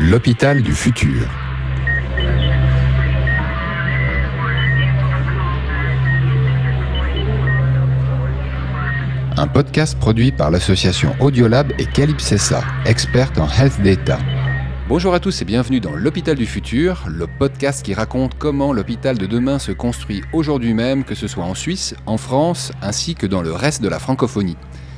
L'hôpital du futur. Un podcast produit par l'association Audiolab et Calypsessa, experte en health data. Bonjour à tous et bienvenue dans l'hôpital du futur, le podcast qui raconte comment l'hôpital de demain se construit aujourd'hui même, que ce soit en Suisse, en France, ainsi que dans le reste de la francophonie.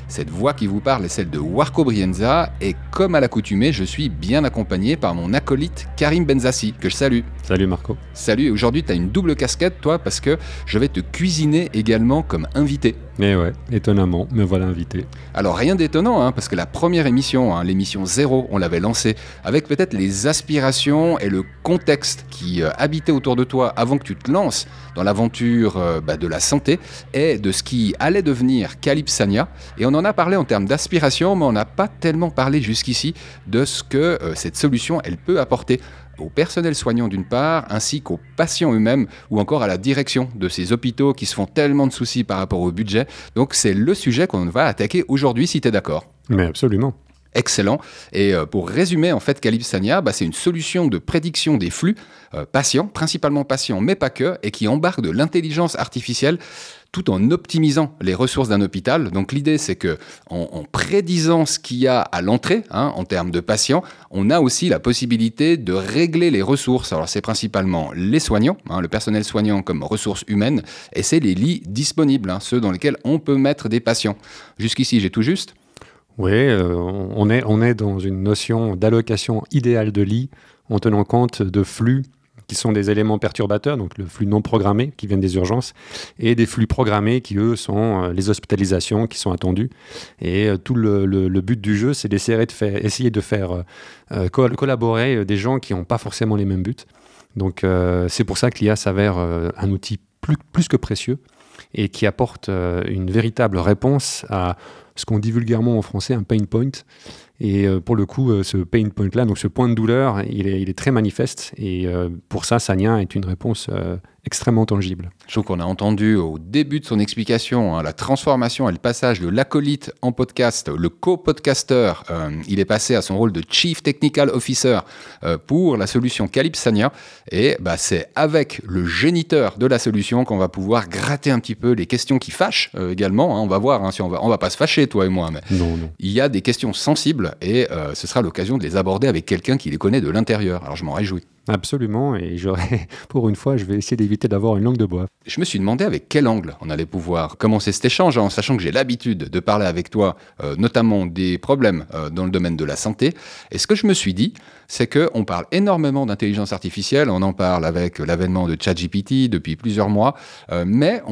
Cette voix qui vous parle est celle de Warco Brienza et comme à l'accoutumée, je suis bien accompagné par mon acolyte Karim Benzassi, que je salue. Salut Marco. Salut, aujourd'hui tu as une double casquette toi parce que je vais te cuisiner également comme invité. Eh ouais, étonnamment, me voilà invité. Alors rien d'étonnant, hein, parce que la première émission, hein, l'émission 0, on l'avait lancée avec peut-être les aspirations et le contexte qui euh, habitait autour de toi avant que tu te lances dans l'aventure euh, bah, de la santé et de ce qui allait devenir Calypsania. Et on en a parlé en termes d'aspiration, mais on n'a pas tellement parlé jusqu'ici de ce que euh, cette solution, elle peut apporter au personnel soignant d'une part, ainsi qu'aux patients eux-mêmes, ou encore à la direction de ces hôpitaux qui se font tellement de soucis par rapport au budget. Donc c'est le sujet qu'on va attaquer aujourd'hui, si tu es d'accord. Mais absolument excellent. Et euh, pour résumer, en fait, Calypsania, bah, c'est une solution de prédiction des flux euh, patients, principalement patients, mais pas que, et qui embarque de l'intelligence artificielle tout en optimisant les ressources d'un hôpital. Donc l'idée, c'est que en, prédisant ce qu'il y a à l'entrée, hein, en termes de patients, on a aussi la possibilité de régler les ressources. Alors c'est principalement les soignants, hein, le personnel soignant comme ressources humaines, et c'est les lits disponibles, hein, ceux dans lesquels on peut mettre des patients. Jusqu'ici, j'ai tout juste oui, euh, on, est, on est dans une notion d'allocation idéale de lits en tenant compte de flux qui sont des éléments perturbateurs, donc le flux non programmé qui viennent des urgences, et des flux programmés qui, eux, sont euh, les hospitalisations qui sont attendues. Et euh, tout le, but du jeu, c'est d'essayer de faire, essayer de faire collaborer des gens qui n'ont pas forcément les mêmes buts. Donc c'est pour ça que l'IA s'avère un outil plus, plus que précieux et qui apporte une véritable réponse à ce qu'on dit vulgairement en français un pain point. Et euh, pour le coup, euh, ce pain point-là, donc ce point de douleur, il est, très manifeste. Et euh, pour ça, Sania est une réponse extrêmement tangible. Je trouve qu'on a entendu au début de son explication hein, la transformation et le passage de l'acolyte en podcast, le co-podcaster. Euh, il est passé à son rôle de Chief Technical Officer euh, pour la solution Calypsania. Et bah, c'est avec le géniteur de la solution qu'on va pouvoir gratter un petit peu les questions qui fâchent euh, également. Hein. on va voir hein, si on va, on va pas se fâcher, toi et moi. Mais non, non. Il y a des questions sensibles et ce sera l'occasion de les aborder avec quelqu'un qui les connaît de l'intérieur. Alors je m'en réjouis. Absolument, et pour une fois, je vais essayer d'éviter d'avoir une langue de bois. Je me suis demandé avec quel angle on allait pouvoir commencer cet échange, en sachant que j'ai l'habitude de parler avec toi, euh, notamment des problèmes euh, dans le domaine de la santé. Et ce que je me suis dit, c'est qu'on parle énormément d'intelligence artificielle, on en parle avec l'avènement de ChatGPT depuis plusieurs mois, euh, mais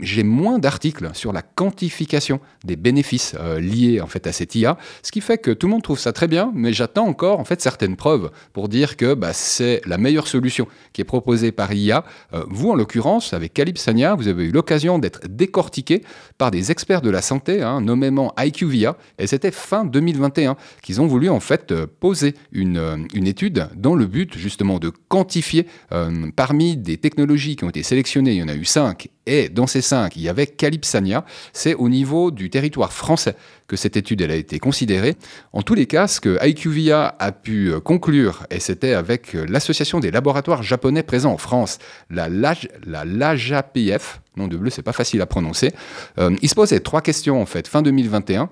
j'ai moins d'articles sur la quantification des bénéfices liés en fait à cette IA, ce qui fait que tout le monde trouve ça très bien, mais j'attends encore en fait certaines preuves pour dire que bah, c'est la meilleure solution qui est proposée par IA. Euh, vous, en l'occurrence, avec Calypsania, vous avez eu l'occasion d'être décortiqué par des experts de la santé, hein, nommément IQVIA, et c'était fin 2021 qu'ils ont voulu en fait poser une euh, une étude dans le but justement de quantifier euh, parmi des technologies qui ont été sélectionnées, il y en a eu cinq, et dans ces cinq, il y avait Calypsania. C'est au niveau du territoire français que cette étude elle a été considérée. En tous les cas, ce que IQVIA a pu euh, conclure, et c'était avec l'association des laboratoires japonais présents en France, la, LAJAPF, nom de bleu, c'est pas facile à prononcer, il se posait trois questions en fait, fin 2021.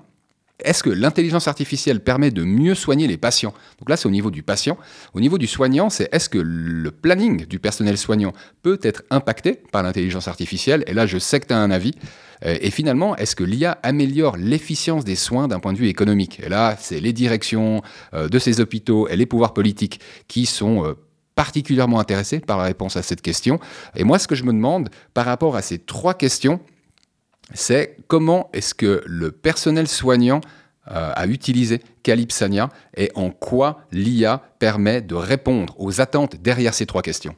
Est-ce que l'intelligence artificielle permet de mieux soigner les patients? Donc là, c'est au niveau du patient. Au niveau du soignant, c'est est-ce que le planning du personnel soignant peut être impacté par l'intelligence artificielle? Et là, je sais que tu as un avis. Euh, et finalement, est-ce que l'IA améliore l'efficience des soins d'un point de vue économique? Et là, c'est les directions euh, de ces hôpitaux et les pouvoirs politiques qui sont euh, particulièrement intéressés par la réponse à cette question. Et moi, ce que je me demande par rapport à ces trois questions, c'est comment est-ce que le personnel soignant euh, a utilisé Calypsania et en quoi l'IA permet de répondre aux attentes derrière ces trois questions?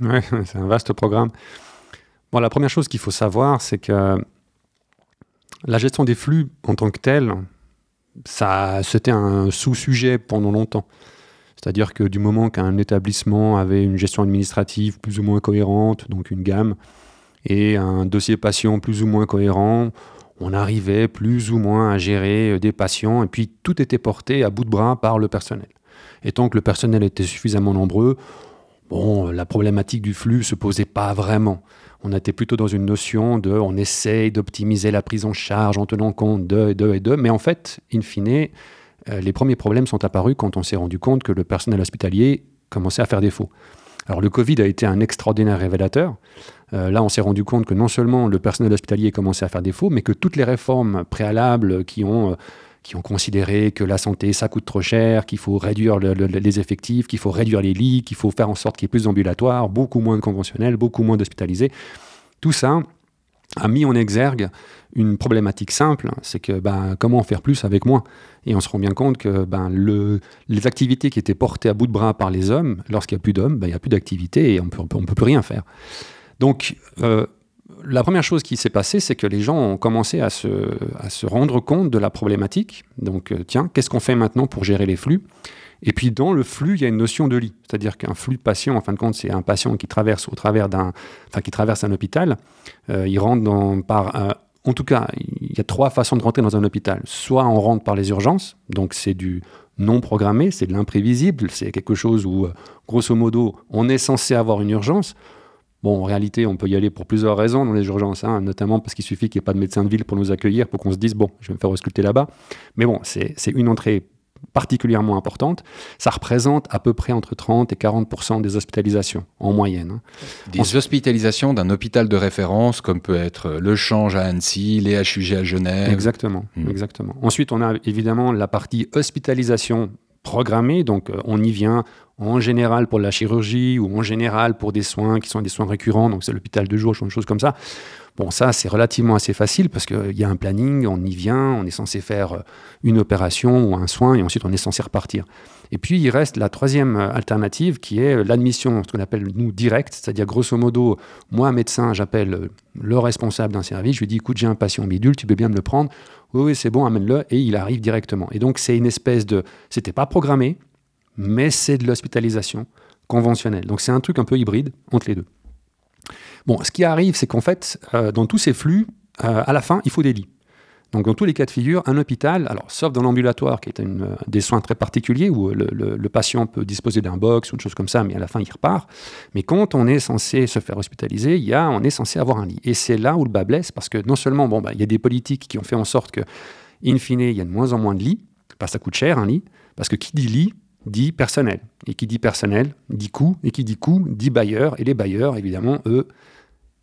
Oui, c'est un vaste programme. Bon, la première chose qu'il faut savoir, c'est que la gestion des flux en tant que telle, ça, c'était un sous-sujet pendant longtemps. C'est-à-dire que du moment qu'un établissement avait une gestion administrative plus ou moins cohérente, donc une gamme, et un dossier patient plus ou moins cohérent. On arrivait plus ou moins à gérer euh, des patients et puis tout était porté à bout de bras par le personnel. Et tant que le personnel était suffisamment nombreux, bon, la problématique du flux se posait pas vraiment. On était plutôt dans une notion de on essaye d'optimiser la prise en charge en tenant compte de et de et de, mais en fait, in fine, euh, les premiers problèmes sont apparus quand on s'est rendu compte que le personnel hospitalier commençait à faire défaut. Alors le Covid a été un extraordinaire révélateur. Euh, là, on s'est rendu compte que non seulement le personnel hospitalier commençait à faire défaut, mais que toutes les réformes préalables qui ont, euh, qui ont considéré que la santé, ça coûte trop cher, qu'il faut réduire les effectifs, qu'il faut réduire les lits, qu'il faut faire en sorte qu'il y ait plus d'ambulatoires, beaucoup moins de conventionnels, beaucoup moins d'hospitalisés, tout ça a mis en exergue une problématique simple, c'est que ben, comment faire plus avec moins? Et on se rend bien compte que ben, le, les activités qui étaient portées à bout de bras par les hommes, lorsqu'il n'y a plus d'hommes, ben, il n'y a plus d'activité et on peut, ne peut plus rien faire. Donc, euh, la première chose qui s'est passée, c'est que les gens ont commencé à se, rendre compte de la problématique. Donc, euh, tiens, qu'est-ce qu'on fait maintenant pour gérer les flux? Et puis dans le flux, il y a une notion de lit, c'est-à-dire qu'un flux de patient, en fin de compte, c'est un patient qui traverse au travers d'un, enfin qui traverse un hôpital. Euh, il rentre dans, par, en tout cas, il y a trois façons de rentrer dans un hôpital. Soit on rentre par les urgences, donc c'est du non programmé, c'est de l'imprévisible, c'est quelque chose où, grosso modo, on est censé avoir une urgence. Bon, en réalité, on peut y aller pour plusieurs raisons dans les urgences, hein, notamment parce qu'il suffit qu'il n'y ait pas de médecin de ville pour nous accueillir, pour qu'on se dise, bon, je vais me faire ausculter là-bas. Mais bon, c'est une entrée particulièrement importante. Ça représente à peu près entre 30 et 40% des hospitalisations en moyenne. Hein. Des hospitalisations d'un hôpital de référence, comme peut être le Change à Annecy, les HUG à Genève. Exactement, hmm. exactement. Ensuite, on a évidemment la partie hospitalisation programmée, donc euh, on y vient en général pour la chirurgie ou en général pour des soins qui sont des soins récurrents, donc c'est l'hôpital de jour, une chose comme ça. Bon, ça, c'est relativement assez facile parce qu'il y a un planning, on y vient, on est censé faire euh, une opération ou un soin et ensuite on est censé repartir. Et puis, il reste la troisième euh, alternative qui est l'admission, ce qu'on appelle nous direct, c'est-à-dire grosso modo, moi, médecin, j'appelle le responsable d'un service, je lui dis écoute, j'ai un patient bidule, tu peux bien me le prendre Oui, oui, c'est bon, amène-le, et il arrive directement. Et donc, c'est une espèce de. C'était pas programmé, mais c'est de l'hospitalisation conventionnelle. Donc, c'est un truc un peu hybride entre les deux. Bon, ce qui arrive, c'est qu'en fait, euh, dans tous ces flux, euh, à la fin, il faut des lits. Donc, dans tous les cas de figure, un hôpital, alors sauf dans l'ambulatoire, qui est une, euh, des soins très particuliers, où le, patient peut disposer d'un box ou une chose comme ça, mais à la fin, il repart. Mais quand on est censé se faire hospitaliser, il y a, on est censé avoir un lit. Et c'est là où le bas blesse, parce que non seulement, bon, bah, il y a des politiques qui ont fait en sorte que, in fine, il y a de moins en moins de lits, parce que ça coûte cher, un lit, parce que qui dit lit, dit personnel. Et qui dit personnel, dit coût, et qui dit coût, dit bailleur. Et les bailleurs, évidemment, eux,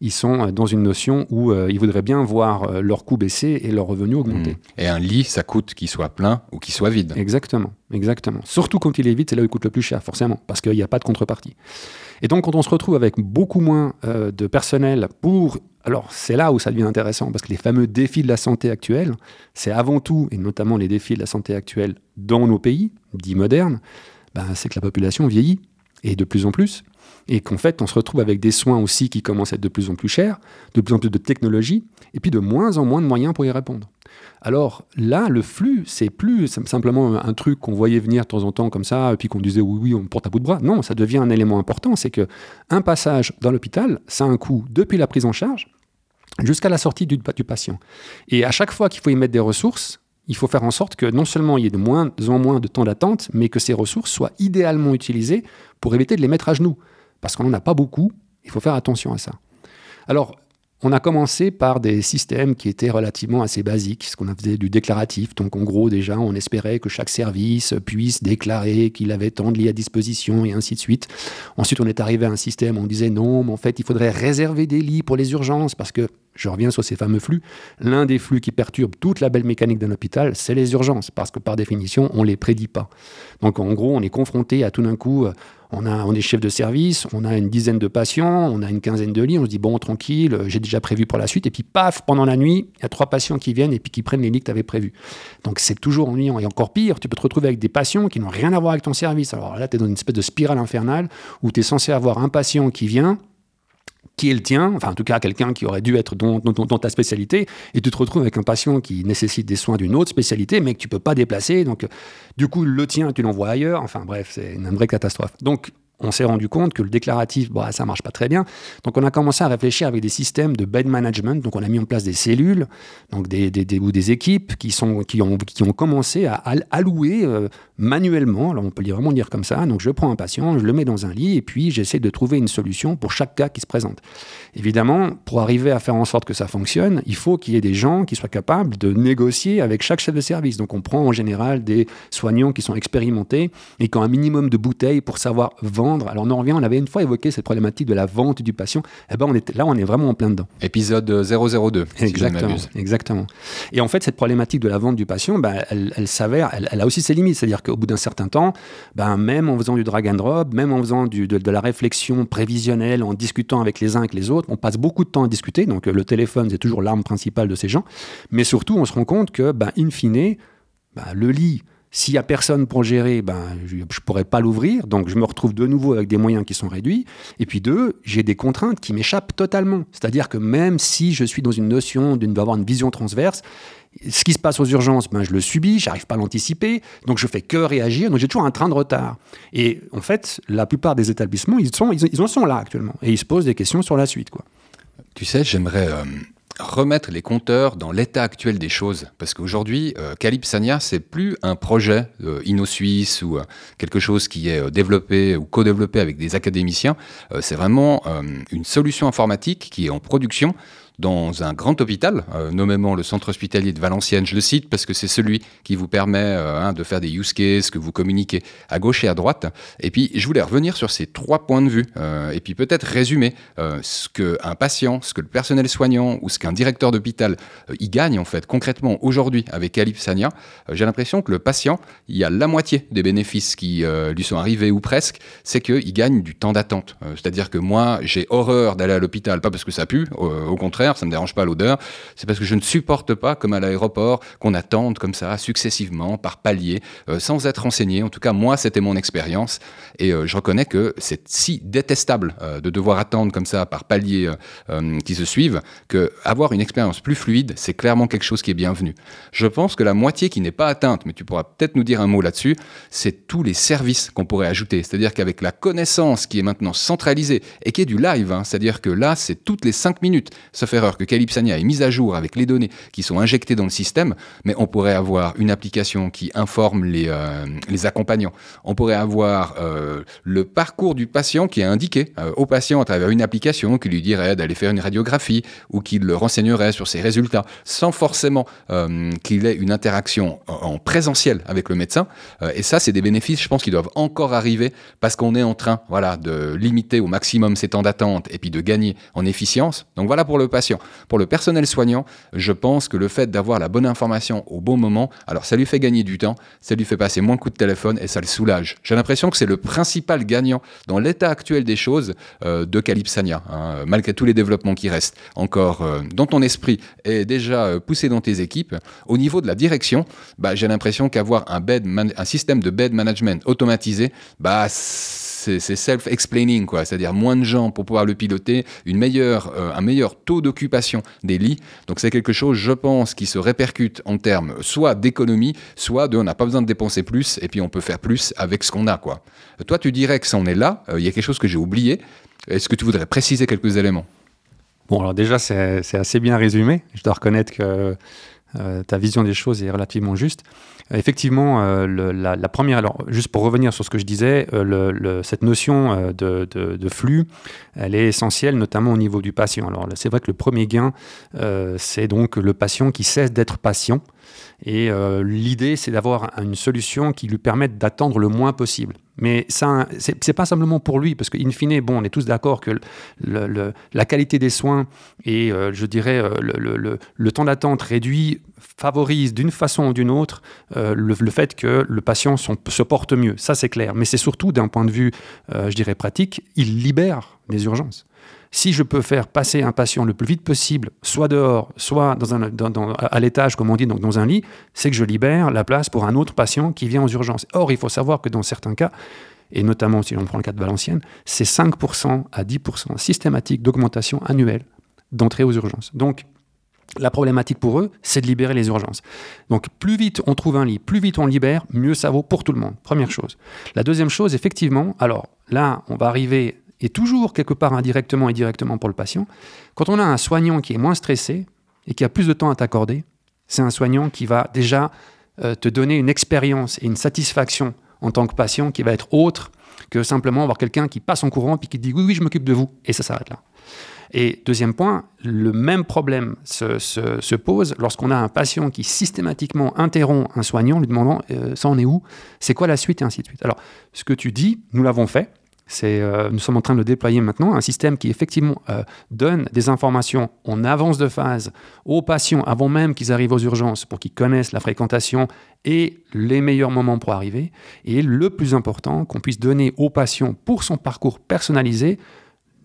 ils sont dans une notion où euh, ils voudraient bien voir euh, leur coût baisser et leurs revenus augmenter. Mmh. Et un lit, ça coûte qu'il soit plein ou qu'il soit vide. Exactement, exactement. Surtout quand il est vide, c'est là où il coûte le plus cher, forcément, parce qu'il n'y a pas de contrepartie. Et donc, quand on se retrouve avec beaucoup moins euh, de personnel pour... Alors, c'est là où ça devient intéressant, parce que les fameux défis de la santé actuelle, c'est avant tout, et notamment les défis de la santé actuelle dans nos pays, dits modernes, ben, c'est que la population vieillit, et de plus en plus et qu'en fait, on se retrouve avec des soins aussi qui commencent à être de plus en plus chers, de plus en plus de technologie, et puis de moins en moins de moyens pour y répondre. Alors là, le flux, c'est plus simplement un truc qu'on voyait venir de temps en temps comme ça, et puis qu'on disait oui, oui, on porte à bout de bras. Non, ça devient un élément important, c'est que un passage dans l'hôpital, ça a un coût depuis la prise en charge jusqu'à la sortie du patient. Et à chaque fois qu'il faut y mettre des ressources, il faut faire en sorte que non seulement il y ait de moins en moins de temps d'attente, mais que ces ressources soient idéalement utilisées pour éviter de les mettre à genoux parce qu'on n'en a pas beaucoup, il faut faire attention à ça. Alors, on a commencé par des systèmes qui étaient relativement assez basiques, ce qu'on appelait du déclaratif. Donc en gros, déjà, on espérait que chaque service puisse déclarer qu'il avait tant de lits à disposition et ainsi de suite. Ensuite, on est arrivé à un système où on disait non, mais en fait, il faudrait réserver des lits pour les urgences parce que, je reviens sur ces fameux flux, l'un des flux qui perturbe toute la belle mécanique d'un hôpital, c'est les urgences parce que par définition, on ne les prédit pas. Donc en gros, on est confronté à tout d'un coup on, a, on est chef de service, on a une dizaine de patients, on a une quinzaine de lits, on se dit bon, tranquille, j'ai déjà prévu pour la suite. Et puis paf, pendant la nuit, il y a trois patients qui viennent et puis qui prennent les lits que tu avais prévus. Donc c'est toujours ennuyant. Et encore pire, tu peux te retrouver avec des patients qui n'ont rien à voir avec ton service. Alors là, tu es dans une espèce de spirale infernale où tu es censé avoir un patient qui vient, qui est le tien, enfin en tout cas quelqu'un qui aurait dû être dans, ta spécialité, et tu te retrouves avec un patient qui nécessite des soins d'une autre spécialité, mais que tu peux pas déplacer, donc du coup le tien tu l'envoies ailleurs, enfin bref, c'est une vraie catastrophe. Donc on s'est rendu compte que le déclaratif, bah, ça marche pas très bien. Donc on a commencé à réfléchir avec des systèmes de bed management. Donc on a mis en place des cellules, donc des, des, ou des équipes qui, sont, qui, ont, qui ont commencé à allouer euh, manuellement, alors on peut vraiment dire comme ça. Donc je prends un patient, je le mets dans un lit et puis j'essaie de trouver une solution pour chaque cas qui se présente. Évidemment, pour arriver à faire en sorte que ça fonctionne, il faut qu'il y ait des gens qui soient capables de négocier avec chaque chef de service. Donc on prend en général des soignants qui sont expérimentés et qui ont un minimum de bouteilles pour savoir vendre. Alors on en revient, on avait une fois évoqué cette problématique de la vente du patient. Eh ben on est, là, on est vraiment en plein dedans. Épisode 002, si exactement, exactement. Et en fait, cette problématique de la vente du patient, ben, elle, s'avère, elle, a aussi ses limites. C'est-à-dire qu'au bout d'un certain temps, ben, même en faisant du drag and drop, même en faisant du, de, la réflexion prévisionnelle, en discutant avec les uns avec les autres, on passe beaucoup de temps à discuter. Donc le téléphone, c'est toujours l'arme principale de ces gens. Mais surtout, on se rend compte que, ben, in fine, ben, le lit, s'il n'y a personne pour gérer, ben, je ne pourrais pas l'ouvrir. Donc, je me retrouve de nouveau avec des moyens qui sont réduits. Et puis, deux, j'ai des contraintes qui m'échappent totalement. C'est-à-dire que même si je suis dans une notion d'avoir une vision transverse, ce qui se passe aux urgences, ben, je le subis, j'arrive pas à l'anticiper, donc je fais que réagir, donc j'ai toujours un train de retard. Et en fait, la plupart des établissements, ils, sont, ils, en sont là actuellement, et ils se posent des questions sur la suite. Quoi. Tu sais, j'aimerais euh, remettre les compteurs dans l'état actuel des choses. Parce qu'aujourd'hui, euh, Calypsania, c'est plus un projet euh, inno-suisse ou euh, quelque chose qui est euh, développé ou co-développé avec des académiciens. c'est vraiment une solution informatique qui est en production dans un grand hôpital, euh, nommément le centre hospitalier de Valenciennes. Je le cite parce que c'est celui qui vous permet euh, hein, de faire des use cases, que vous communiquez à gauche et à droite. Et puis, je voulais revenir sur ces trois points de vue euh, et puis peut-être résumer ce qu'un patient, ce que le personnel soignant ou ce qu'un directeur d'hôpital y gagne en fait concrètement aujourd'hui avec Calypsania. J'ai l'impression que le patient, il y a la moitié des bénéfices qui lui sont arrivés ou presque, c'est qu'il gagne du temps d'attente. C'est-à-dire que moi, j'ai horreur d'aller à l'hôpital, pas parce que ça pue, au contraire, ça me dérange pas l'odeur, c'est parce que je ne supporte pas, comme à l'aéroport, qu'on attende comme ça, successivement, par paliers, euh, sans être renseigné. En tout cas, moi, c'était mon expérience. Et euh, je reconnais que c'est si détestable euh, de devoir attendre comme ça, par paliers qui se suivent, que avoir une expérience plus fluide, c'est clairement quelque chose qui est bienvenu. Je pense que la moitié qui n'est pas atteinte, mais tu pourras peut-être nous dire un mot là-dessus, c'est tous les services qu'on pourrait ajouter. C'est-à-dire qu'avec la connaissance qui est maintenant centralisée et qui est du live, hein, c'est-à-dire que là, c'est toutes les cinq minutes, ça fait que Calypsania est mise à jour avec les données qui sont injectées dans le système, mais on pourrait avoir une application qui informe les, euh, accompagnants. On pourrait avoir euh, le parcours du patient qui est indiqué euh, au patient à travers une application qui lui dirait d'aller faire une radiographie ou qui le renseignerait sur ses résultats, sans forcément qu'il ait une interaction en, présentiel avec le médecin. et ça, c'est des bénéfices, je pense, qui doivent encore arriver parce qu'on est en train voilà, de limiter au maximum ses temps d'attente et puis de gagner en efficience. Donc voilà pour le patient. Pour le personnel soignant, je pense que le fait d'avoir la bonne information au bon moment, alors ça lui fait gagner du temps, ça lui fait passer moins de coups de téléphone et ça le soulage. J'ai l'impression que c'est le principal gagnant dans l'état actuel des choses euh, de Calypsania, hein, malgré tous les développements qui restent encore euh, dans ton esprit et déjà euh, poussé dans tes équipes. Au niveau de la direction, bah, j'ai l'impression qu'avoir un, un système de bed management automatisé, bah, c'est self-explaining, quoi. C'est-à-dire moins de gens pour pouvoir le piloter, une meilleure, euh, un meilleur taux d'occupation des lits. Donc c'est quelque chose, je pense, qui se répercute en termes soit d'économie, soit de on n'a pas besoin de dépenser plus et puis on peut faire plus avec ce qu'on a. Toi, tu dirais que ça en est là. Euh, il y a quelque chose que j'ai oublié. Est-ce que tu voudrais préciser quelques éléments? Bon, alors déjà, c'est assez bien résumé. Je dois reconnaître que euh, ta vision des choses est relativement juste. Effectivement, euh, la, première, alors juste pour revenir sur ce que je disais, euh, cette notion de, de, flux, elle est essentielle, notamment au niveau du patient. Alors c'est vrai que le premier gain, c'est donc le patient qui cesse d'être patient. Et l'idée, c'est d'avoir une solution qui lui permette d'attendre le moins possible. Mais ça, c'est pas simplement pour lui, parce qu'in fine, bon, on est tous d'accord que la qualité des soins et, euh, je dirais, euh, le, temps d'attente réduit favorise d'une façon ou d'une autre euh, le, fait que le patient se porte mieux. Ça, c'est clair. Mais c'est surtout d'un point de vue, je dirais, pratique, il libère les urgences. Si je peux faire passer un patient le plus vite possible, soit dehors, soit à l'étage, comme on dit, donc dans un lit, c'est que je libère la place pour un autre patient qui vient aux urgences. Or, il faut savoir que dans certains cas, et notamment si on prend le cas de Valenciennes, c'est 5% à 10% systématique d'augmentation annuelle d'entrée aux urgences. Donc, la problématique pour eux, c'est de libérer les urgences. Donc plus vite on trouve un lit, plus vite on libère, mieux ça vaut pour tout le monde. Première chose. La deuxième chose, effectivement, alors là, on va arriver, et toujours quelque part indirectement et directement pour le patient, quand on a un soignant qui est moins stressé et qui a plus de temps à t'accorder, c'est un soignant qui va déjà euh, te donner une expérience et une satisfaction en tant que patient qui va être autre que simplement avoir quelqu'un qui passe en courant puis qui dit oui, oui, je m'occupe de vous, et ça s'arrête là. Et deuxième point, le même problème se, pose lorsqu'on a un patient qui systématiquement interrompt un soignant lui demandant euh, ça en est où, c'est quoi la suite? Et ainsi de suite. Alors, ce que tu dis, nous l'avons fait. Euh, nous sommes en train de déployer maintenant un système qui effectivement euh, donne des informations en avance de phase aux patients avant même qu'ils arrivent aux urgences pour qu'ils connaissent la fréquentation et les meilleurs moments pour arriver. Et le plus important, qu'on puisse donner aux patients pour son parcours personnalisé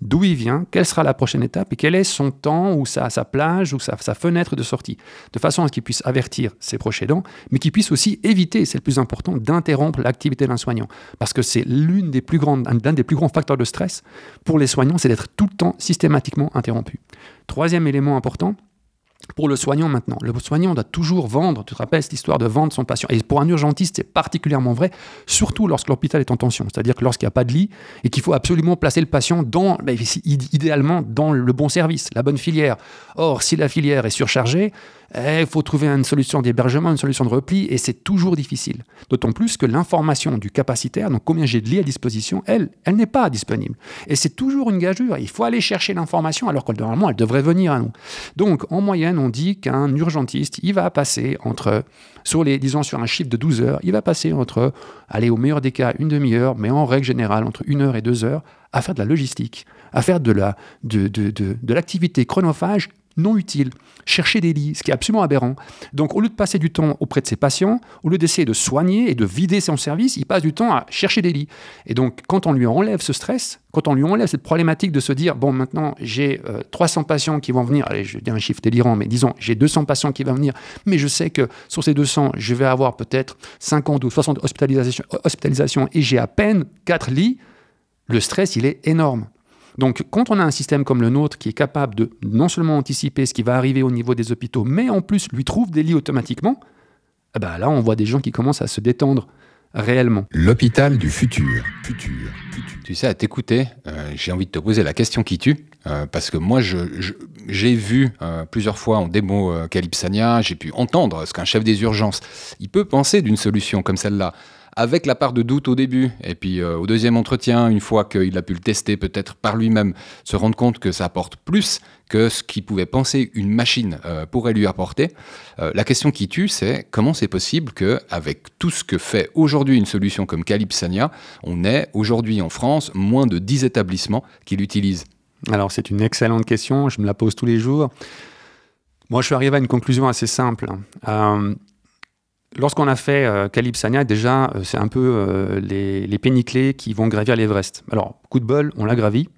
d'où il vient, quelle sera la prochaine étape et quel est son temps ou sa, plage ou sa, fenêtre de sortie, de façon à ce qu'il puisse avertir ses proches aidants, mais qu'il puisse aussi éviter, c'est le plus important, d'interrompre l'activité d'un soignant. Parce que c'est l'un des plus grands facteurs de stress pour les soignants, c'est d'être tout le temps systématiquement interrompu. Troisième élément important, pour le soignant maintenant. Le soignant doit toujours vendre, tu te rappelles cette histoire de vendre son patient. Et pour un urgentiste, c'est particulièrement vrai, surtout lorsque l'hôpital est en tension. C'est-à-dire que lorsqu'il n'y a pas de lit et qu'il faut absolument placer le patient dans, ben, idéalement, dans le bon service, la bonne filière. Or, si la filière est surchargée, il faut trouver une solution d'hébergement, une solution de repli, et c'est toujours difficile. D'autant plus que l'information du capacitaire, donc combien j'ai de lits à disposition, elle, elle n'est pas disponible. Et c'est toujours une gageure. Il faut aller chercher l'information alors que normalement, elle devrait venir à nous. Donc, en moyenne, on dit qu'un urgentiste, il va passer entre, sur les, disons, sur un chiffre de 12 heures, il va passer entre, aller au meilleur des cas, une demi-heure, mais en règle générale, entre une heure et deux heures, à faire de la logistique, à faire de l'activité de, de, chronophage non utile, chercher des lits, ce qui est absolument aberrant. Donc au lieu de passer du temps auprès de ses patients, au lieu d'essayer de soigner et de vider son service, il passe du temps à chercher des lits. Et donc quand on lui enlève ce stress, quand on lui enlève cette problématique de se dire, bon maintenant j'ai 300 euh, patients qui vont venir, allez je dis un chiffre délirant, mais disons j'ai 200 patients qui vont venir, mais je sais que sur ces 200, je vais avoir peut-être 50 ou 60 hospitalisations, hospitalisations et j'ai à peine 4 lits, le stress il est énorme. Donc, quand on a un système comme le nôtre qui est capable de non seulement anticiper ce qui va arriver au niveau des hôpitaux, mais en plus lui trouve des lits automatiquement, eh ben là, on voit des gens qui commencent à se détendre réellement. L'hôpital du futur. futur. Tu sais, à t'écouter, euh, j'ai envie de te poser la question qui tue. Euh, parce que moi, j'ai vu euh, plusieurs fois en démo Calypsania, j'ai pu entendre ce qu'un chef des urgences, il peut penser d'une solution comme celle-là avec la part de doute au début, et puis euh, au deuxième entretien, une fois qu'il a pu le tester peut-être par lui-même, se rendre compte que ça apporte plus que ce qu'il pouvait penser une machine euh, pourrait lui apporter. Euh, la question qui tue, c'est comment c'est possible qu'avec tout ce que fait aujourd'hui une solution comme Calypsania, on ait aujourd'hui en France moins de 10 établissements qui l'utilisent? Alors c'est une excellente question, je me la pose tous les jours. Moi, je suis arrivé à une conclusion assez simple. Lorsqu'on a fait euh, Calypsania, déjà, euh, c'est un peu euh, les, les péniclés qui vont gravir l'Everest. Alors, coup de bol, on l'a gravi,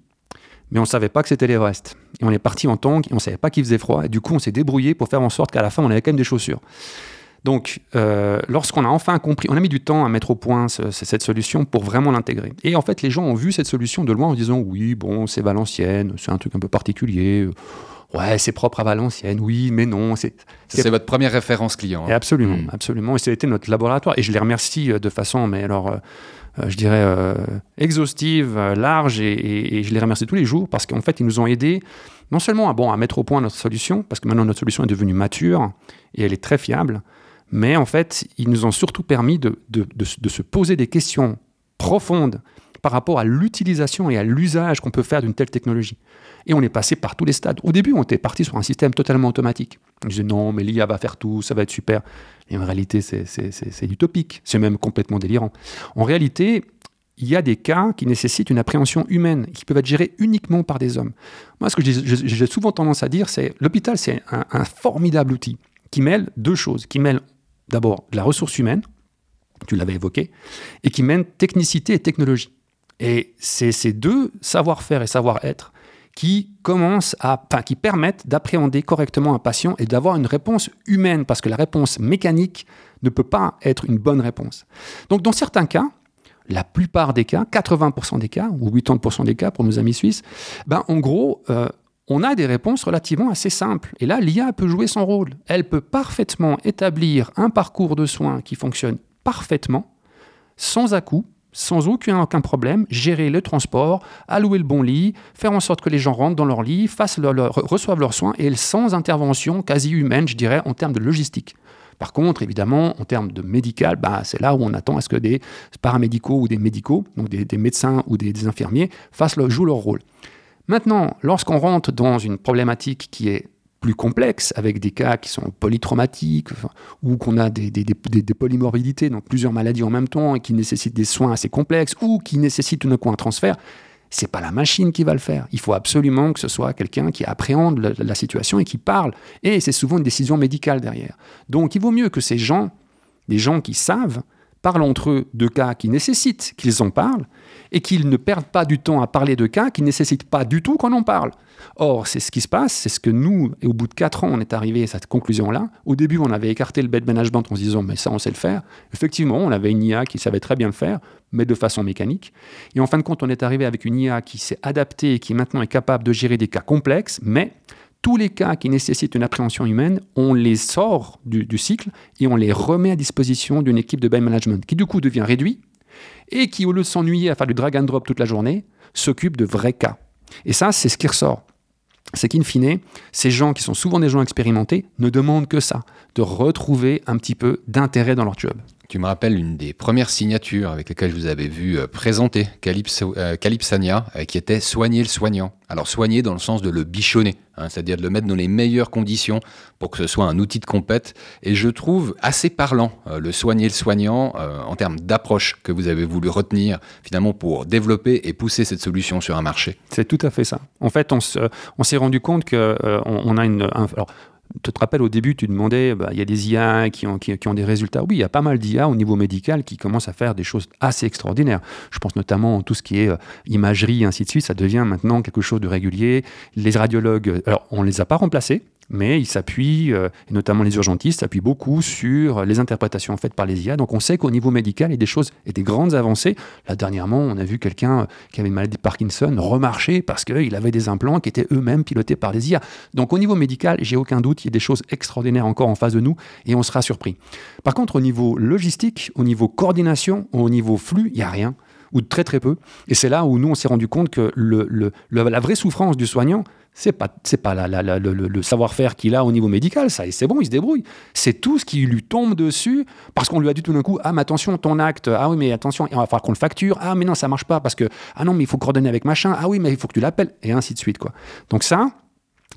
mais on ne savait pas que c'était l'Everest. Et on est parti en tank, et on ne savait pas qu'il faisait froid, et du coup, on s'est débrouillé pour faire en sorte qu'à la fin, on avait quand même des chaussures. Donc, lorsqu'on a enfin compris, on a mis du temps à mettre au point cette solution pour vraiment l'intégrer. Et en fait, les gens ont vu cette solution de loin en disant oui, bon, c'est Valenciennes, c'est un truc un peu particulier Ouais, c'est propre à Valenciennes, oui, mais non. C'est votre première référence client. Hein. Absolument, hmm. absolument. Et c'était notre laboratoire. Et je les remercie euh, de façon, mais alors, euh, euh, je dirais, exhaustive, large, et, je les remercie tous les jours parce qu'en fait, ils nous ont aidés non seulement à, bon, à mettre au point notre solution, parce que maintenant notre solution est devenue mature et elle est très fiable, mais en fait, ils nous ont surtout permis de, de, de se poser des questions profondes par rapport à l'utilisation et à l'usage qu'on peut faire d'une telle technologie. Et on est passé par tous les stades. Au début, on était parti sur un système totalement automatique. On disait non, mais l'IA va faire tout, ça va être super. Et en réalité, c'est utopique. C'est même complètement délirant. En réalité, il y a des cas qui nécessitent une appréhension humaine, qui peuvent être gérés uniquement par des hommes. Moi, ce que j'ai souvent tendance à dire, c'est l'hôpital, c'est un, un formidable outil qui mêle deux choses, qui mêle d'abord la ressource humaine, tu l'avais évoqué, et qui mêle technicité et technologie. Et c'est ces deux savoir-faire et savoir-être qui commencent à, permettent d'appréhender correctement un patient et d'avoir une réponse humaine, parce que la réponse mécanique ne peut pas être une bonne réponse. Donc, dans certains cas, la plupart des cas, 80% des cas, ou 80% des cas pour nos amis suisses, ben, en gros, euh, on a des réponses relativement assez simples. Et là, l'IA peut jouer son rôle. Elle peut parfaitement établir un parcours de soins qui fonctionne parfaitement, sans à-coup, sans aucun, problème, gérer le transport, allouer le bon lit, faire en sorte que les gens rentrent dans leur lit, fassent reçoivent leurs soins, et sans intervention quasi humaine, je dirais, en termes de logistique. Par contre, évidemment, en termes de médical, bah, c'est là où on attend à ce que des paramédicaux ou des médicaux, donc des, médecins ou des, infirmiers, fassent jouent leur rôle. Maintenant, lorsqu'on rentre dans une problématique qui est plus complexe, avec des cas qui sont polytraumatiques, ou qu'on a des, des, des, polymorbidités, donc plusieurs maladies en même temps, et qui nécessitent des soins assez complexes, ou qui nécessitent tout coup un transfert, c'est pas la machine qui va le faire. Il faut absolument que ce soit quelqu'un qui appréhende la, situation et qui parle. Et c'est souvent une décision médicale derrière. Donc il vaut mieux que ces gens, des gens qui savent, parlent entre eux de cas qui nécessitent qu'ils en parlent et qu'ils ne perdent pas du temps à parler de cas qui ne nécessitent pas du tout qu'on en parle. Or, c'est ce qui se passe, c'est ce que nous, et au bout de quatre ans, on est arrivé à cette conclusion-là. Au début, on avait écarté le bed management en se disant, mais ça, on sait le faire. Effectivement, on avait une IA qui savait très bien le faire, mais de façon mécanique. Et en fin de compte, on est arrivé avec une IA qui s'est adaptée et qui maintenant est capable de gérer des cas complexes, mais tous les cas qui nécessitent une appréhension humaine, on les sort du, cycle et on les remet à disposition d'une équipe de bed management qui du coup devient réduit et qui, au lieu de s'ennuyer à faire du drag and drop toute la journée, s'occupe de vrais cas. Et ça, c'est ce qui ressort. C'est qu'in fine, ces gens qui sont souvent des gens expérimentés ne demandent que ça, de retrouver un petit peu d'intérêt dans leur job. Tu me rappelles une des premières signatures avec lesquelles je vous avais vu euh, présenter euh, Calypsania, euh, qui était soigner le soignant. Alors soigner dans le sens de le bichonner, hein, c'est-à-dire de le mettre dans les meilleures conditions pour que ce soit un outil de compète. Et je trouve assez parlant le soigner le soignant en termes d'approche que vous avez voulu retenir finalement pour développer et pousser cette solution sur un marché. C'est tout à fait ça. En fait, on, s'est rendu compte qu'on on a une... alors, tu te rappelles au début, tu demandais, bah, il y a des IA qui ont, qui, ont des résultats. Oui, il y a pas mal d'IA au niveau médical qui commencent à faire des choses assez extraordinaires. Je pense notamment à tout ce qui est euh, imagerie, ainsi de suite. Ça devient maintenant quelque chose de régulier. Les radiologues, alors on ne les a pas remplacés, mais il s'appuie, euh, et notamment les urgentistes, s'appuient beaucoup sur les interprétations faites par les IA. Donc on sait qu'au niveau médical, il y a des choses et des grandes avancées. Là, dernièrement, on a vu quelqu'un qui avait une maladie de Parkinson remarcher parce qu'il avait des implants qui étaient eux-mêmes pilotés par les IA. Donc au niveau médical, j'ai aucun doute, il y a des choses extraordinaires encore en face de nous et on sera surpris. Par contre, au niveau logistique, au niveau coordination, au niveau flux, il n'y a rien ou très très peu. Et c'est là où nous, on s'est rendu compte que la vraie souffrance du soignant, c'est pas c'est pas le, savoir-faire qu'il a au niveau médical, ça, c'est bon, il se débrouille. C'est tout ce qui lui tombe dessus parce qu'on lui a dit tout d'un coup, ah mais attention, ton acte, ah oui mais attention, il va falloir qu'on le facture, ah mais non ça marche pas parce que ah non mais il faut coordonner avec machin, ah oui mais il faut que tu l'appelles et ainsi de suite quoi. Donc ça,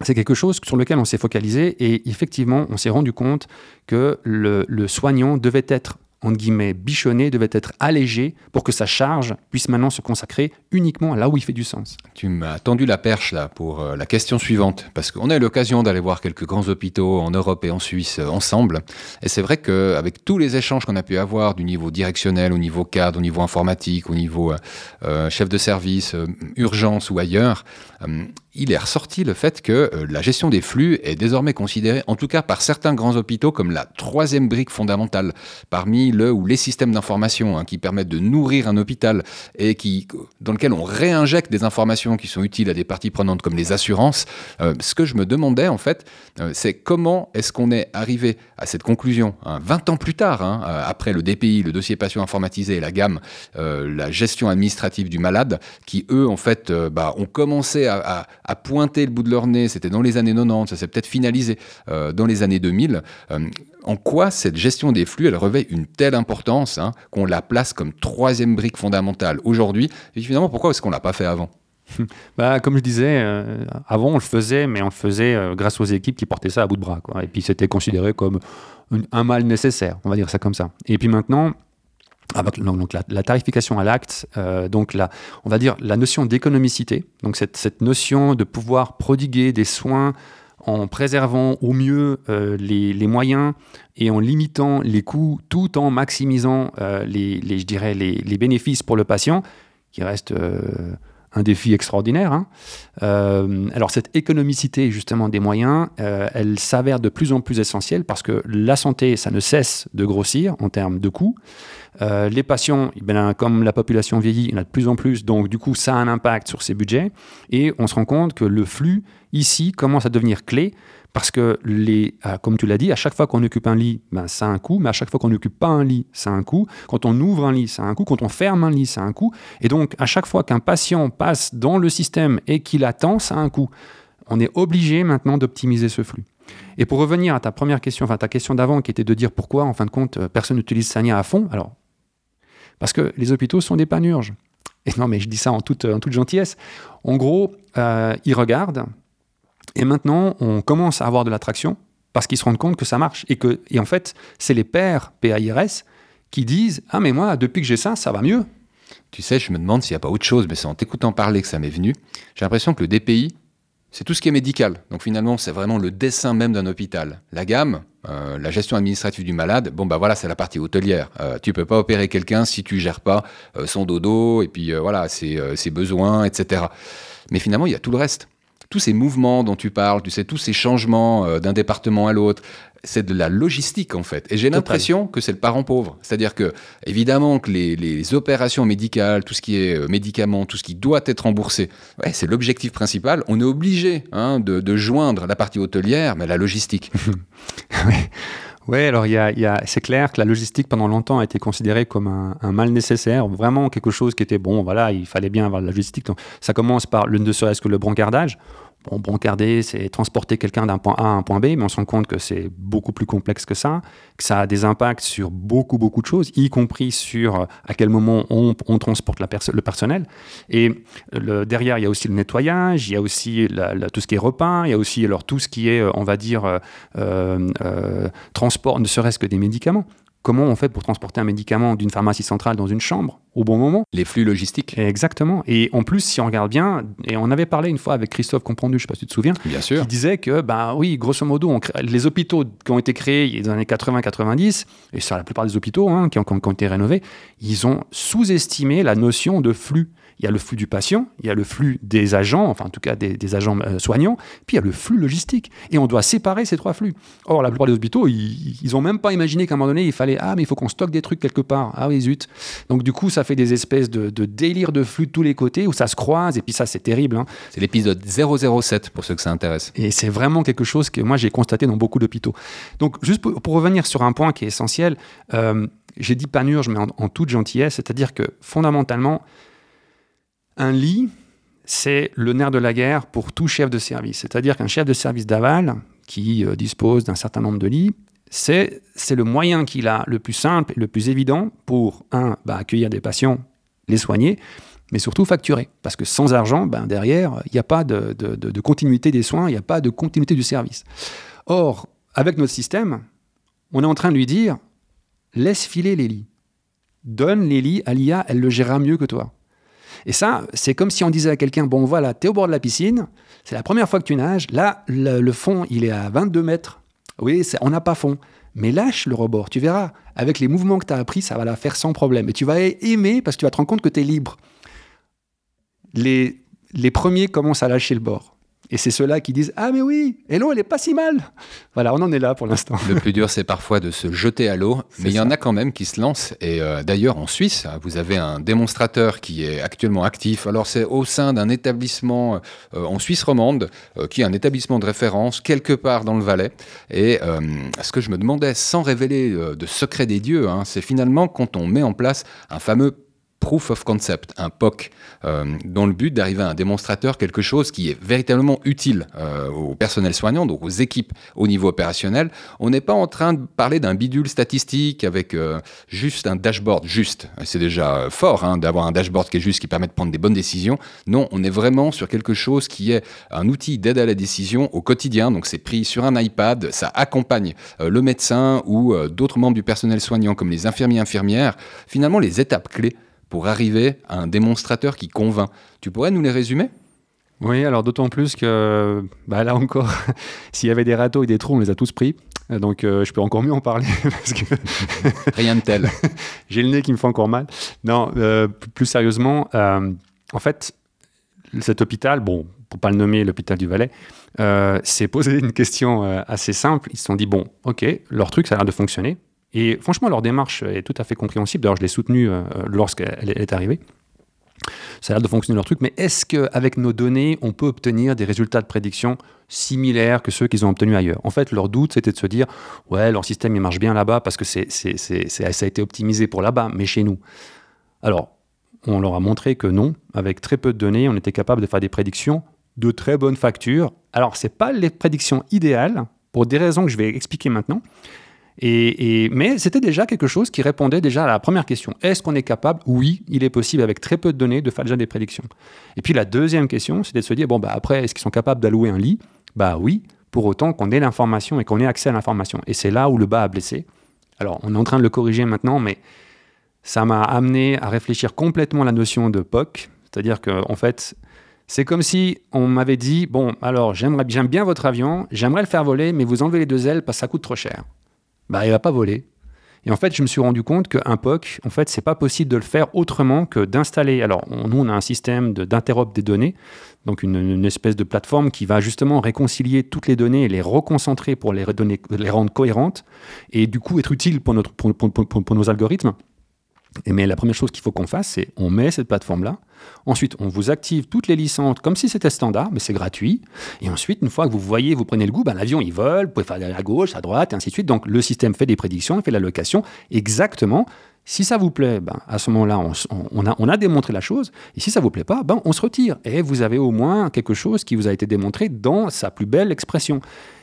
c'est quelque chose sur lequel on s'est focalisé et effectivement on s'est rendu compte que le soignant devait être entre guillemets, bichonné, devait être allégé pour que sa charge puisse maintenant se consacrer uniquement là où il fait du sens. Tu m'as tendu la perche là pour euh, la question suivante, parce qu'on a eu l'occasion d'aller voir quelques grands hôpitaux en Europe et en Suisse euh, ensemble, et c'est vrai qu'avec tous les échanges qu'on a pu avoir du niveau directionnel, au niveau cadre, au niveau informatique, au niveau euh, chef de service, urgence ou ailleurs, il est ressorti le fait que la gestion des flux est désormais considérée, en tout cas par certains grands hôpitaux, comme la troisième brique fondamentale parmi le ou les systèmes d'information hein, qui permettent de nourrir un hôpital et qui, dans lequel on réinjecte des informations qui sont utiles à des parties prenantes comme les assurances. Euh, ce que je me demandais en fait, euh, c'est comment est-ce qu'on est arrivé à cette conclusion, 20 hein, ans plus tard, hein, après le DPI, le dossier patient informatisé et la gamme, la gestion administrative du malade, qui eux en fait bah, ont commencé à pointer le bout de leur nez, c'était dans les années 90, ça s'est peut-être finalisé euh, dans les années 2000. Euh, en quoi cette gestion des flux, elle revêt une telle importance hein, qu'on la place comme troisième brique fondamentale aujourd'hui? Et finalement, pourquoi est-ce qu'on ne l'a pas fait avant? Bah, comme je disais, euh, avant on le faisait, mais on le faisait grâce aux équipes qui portaient ça à bout de bras. Quoi. Et puis c'était considéré comme un mal nécessaire, on va dire ça comme ça. Et puis maintenant, avec donc, la, tarification à l'acte, euh, donc la, on va dire la notion d'économicité, donc cette, cette, notion de pouvoir prodiguer des soins en préservant au mieux euh, les, moyens et en limitant les coûts tout en maximisant euh, les, je dirais les, bénéfices pour le patient, qui reste un défi extraordinaire. Hein. alors cette économicité justement des moyens, elle s'avère de plus en plus essentielle parce que la santé, ça ne cesse de grossir en termes de coûts. Euh, les patients, eh comme la population vieillit, il y en a de plus en plus, donc du coup, ça a un impact sur ces budgets. Et on se rend compte que le flux, ici, commence à devenir clé parce que, les, euh, comme tu l'as dit, à chaque fois qu'on occupe un lit, ben, ça a un coût, mais à chaque fois qu'on n'occupe pas un lit, ça a un coût. Quand on ouvre un lit, ça a un coût. Quand on ferme un lit, ça a un coût. Et donc, à chaque fois qu'un patient passe dans le système et qu'il attend, ça a un coût. On est obligé maintenant d'optimiser ce flux. Et pour revenir à ta première question, enfin ta question d'avant, qui était de dire pourquoi, en fin de compte, euh, personne n'utilise Sania à fond. Alors, parce que les hôpitaux sont des panurges. Et non, mais je dis ça en toute, en toute gentillesse. En gros, euh, ils regardent, et maintenant, on commence à avoir de l'attraction parce qu'ils se rendent compte que ça marche. Et, que, et en fait, c'est les pairs PAIRS qui disent Ah, mais moi, depuis que j'ai ça, ça va mieux. Tu sais, je me demande s'il n'y a pas autre chose, mais c'est en t'écoutant parler que ça m'est venu. J'ai l'impression que le DPI, c'est tout ce qui est médical. Donc finalement, c'est vraiment le dessin même d'un hôpital. La gamme, euh, la gestion administrative du malade, bon bah voilà, c'est la partie hôtelière. Euh, tu peux pas opérer quelqu'un si tu gères pas euh, son dodo et puis voilà ses, ses besoins, etc. Mais finalement, il y a tout le reste tous ces mouvements dont tu parles, tu sais, tous ces changements euh, d'un département à l'autre, c'est de la logistique en fait. Et j'ai l'impression que c'est le parent pauvre. C'est-à-dire que, évidemment, que les, opérations médicales, tout ce qui est euh, médicaments, tout ce qui doit être remboursé, ouais, c'est l'objectif principal. On est obligé hein, de, joindre la partie hôtelière, mais la logistique. Oui, alors y a, c'est clair que la logistique pendant longtemps a été considérée comme un, mal nécessaire, vraiment quelque chose qui était bon, voilà, il fallait bien avoir de la logistique. Ça commence par le ne serait-ce que le brancardage? Bon, brancarder, c'est transporter quelqu'un d'un point A à un point B, mais on se rend compte que c'est beaucoup plus complexe que ça, que ça a des impacts sur beaucoup, beaucoup de choses, y compris sur euh, à quel moment on, transporte le personnel. Et derrière, il y a aussi le nettoyage, il y a aussi tout ce qui est repas, il y a aussi alors, tout ce qui est, euh, on va dire, euh, transport, ne serait-ce que des médicaments. Comment on fait pour transporter un médicament d'une pharmacie centrale dans une chambre au bon moment? Les flux logistiques. Exactement. Et en plus, si on regarde bien, et on avait parlé une fois avec Christophe Comprendu, je ne sais pas si tu te souviens, bien sûr. qui disait que, ben oui, grosso modo, les hôpitaux qui ont été créés dans les années 80-90, et sur la plupart des hôpitaux hein, qui, ont, qui ont été rénovés, ils ont sous-estimé la notion de flux il y a le flux du patient, il y a le flux des agents, enfin en tout cas des, agents euh, soignants, puis il y a le flux logistique. Et on doit séparer ces trois flux. Or, la plupart des hôpitaux, ils n'ont même pas imaginé qu'à un moment donné, il fallait Ah, mais il faut qu'on stocke des trucs quelque part. Ah oui, zut. Donc du coup, ça fait des espèces de, délire de flux de tous les côtés où ça se croise, et puis ça, c'est terrible. Hein. C'est l'épisode 007 pour ceux que ça intéresse. Et c'est vraiment quelque chose que moi, j'ai constaté dans beaucoup d'hôpitaux. Donc, juste pour, revenir sur un point qui est essentiel, euh, j'ai dit panurge, mais en toute gentillesse, c'est-à-dire que fondamentalement, un lit, c'est le nerf de la guerre pour tout chef de service. C'est-à-dire qu'un chef de service d'aval qui euh, dispose d'un certain nombre de lits, c'est le moyen qu'il a le plus simple et le plus évident pour, un, bah, accueillir des patients, les soigner, mais surtout facturer. Parce que sans argent, ben, derrière, il n'y a pas de, de, continuité des soins, il n'y a pas de continuité du service. Or, avec notre système, on est en train de lui dire, laisse filer les lits. Donne les lits à l'IA, elle le gérera mieux que toi. Et ça, c'est comme si on disait à quelqu'un, bon voilà, tu es au bord de la piscine, c'est la première fois que tu nages, là, le, fond, il est à 22 mètres. Oui, on n'a pas fond. Mais lâche le rebord, tu verras, avec les mouvements que tu as appris, ça va la faire sans problème. Et tu vas aimer parce que tu vas te rendre compte que tu es libre. Les, les premiers commencent à lâcher le bord. Et c'est ceux-là qui disent Ah, mais oui, et l'eau, elle est pas si mal. Voilà, on en est là pour l'instant. Le plus dur, c'est parfois de se jeter à l'eau, mais il y en a quand même qui se lancent. Et euh, d'ailleurs, en Suisse, vous avez un démonstrateur qui est actuellement actif. Alors, c'est au sein d'un établissement euh, en Suisse romande, euh, qui est un établissement de référence quelque part dans le Valais. Et ce que je me demandais, sans révéler de secret des dieux, hein, c'est finalement quand on met en place un fameux proof of concept, un POC, euh, dans le but d'arriver à un démonstrateur, quelque chose qui est véritablement utile euh, au personnel soignant, donc aux équipes au niveau opérationnel. On n'est pas en train de parler d'un bidule statistique avec euh, juste un dashboard juste. C'est déjà fort hein, d'avoir un dashboard qui est juste, qui permet de prendre des bonnes décisions. Non, on est vraiment sur quelque chose qui est un outil d'aide à la décision au quotidien. Donc c'est pris sur un iPad, ça accompagne le médecin ou d'autres membres du personnel soignant comme les infirmiers infirmières. Finalement, les étapes clés pour arriver à un démonstrateur qui convainc. Tu pourrais nous les résumer? Oui, alors d'autant plus que bah là encore, s'il y avait des râteaux et des trous, on les a tous pris. Donc euh, je peux encore mieux en parler parce que rien de tel. J'ai le nez qui me fait encore mal. Non, euh, plus sérieusement, euh, en fait, cet hôpital, bon, pour pas le nommer l'hôpital du Valais, s'est posé une question assez simple. Ils se sont dit bon, ok, leur truc ça a l'air de fonctionner. Et franchement, leur démarche est tout à fait compréhensible. D'ailleurs, je l'ai soutenue euh, lorsqu'elle est arrivée. Ça a l'air de fonctionner leur truc, mais est-ce qu'avec nos données, on peut obtenir des résultats de prédiction similaires que ceux qu'ils ont obtenus ailleurs? En fait, leur doute, c'était de se dire, ouais, leur système, il marche bien là-bas parce que c'est, ça a été optimisé pour là-bas, mais chez nous. Alors, on leur a montré que non, avec très peu de données, on était capable de faire des prédictions de très bonne facture. Alors, ce n'est pas les prédictions idéales, pour des raisons que je vais expliquer maintenant, et, mais c'était déjà quelque chose qui répondait déjà à la première question. Est-ce qu'on est capable? Oui, il est possible avec très peu de données de faire déjà des prédictions. Et puis la deuxième question, c'était de se dire, bon, bah, après, est-ce qu'ils sont capables d'allouer un lit? Bah oui, pour autant qu'on ait l'information et qu'on ait accès à l'information. Et c'est là où le bas a blessé. Alors, on est en train de le corriger maintenant, mais ça m'a amené à réfléchir complètement à la notion de POC. C'est-à-dire qu'en en fait, c'est comme si on m'avait dit, bon, alors j'aime bien votre avion, j'aimerais le faire voler, mais vous enlevez les deux ailes parce que ça coûte trop cher bah, il va pas voler. Et en fait, je me suis rendu compte qu'un POC, en fait, c'est pas possible de le faire autrement que d'installer. Alors, nous, on a un système d'interop des données, donc une, espèce de plateforme qui va justement réconcilier toutes les données et les reconcentrer pour les, les rendre cohérentes et du coup être utile pour, notre, pour nos algorithmes mais la première chose qu'il faut qu'on fasse, c'est on met cette plateforme-là. Ensuite, on vous active toutes les licences comme si c'était standard, mais c'est gratuit. Et ensuite, une fois que vous voyez, vous prenez le goût, ben, l'avion il vole, vous pouvez faire à gauche, à droite, et ainsi de suite. Donc le système fait des prédictions, il fait l'allocation exactement. Si ça vous plaît, ben, à ce moment-là, on, a, on, a, démontré la chose. Et si ça vous plaît pas, ben, on se retire. Et vous avez au moins quelque chose qui vous a été démontré dans sa plus belle expression.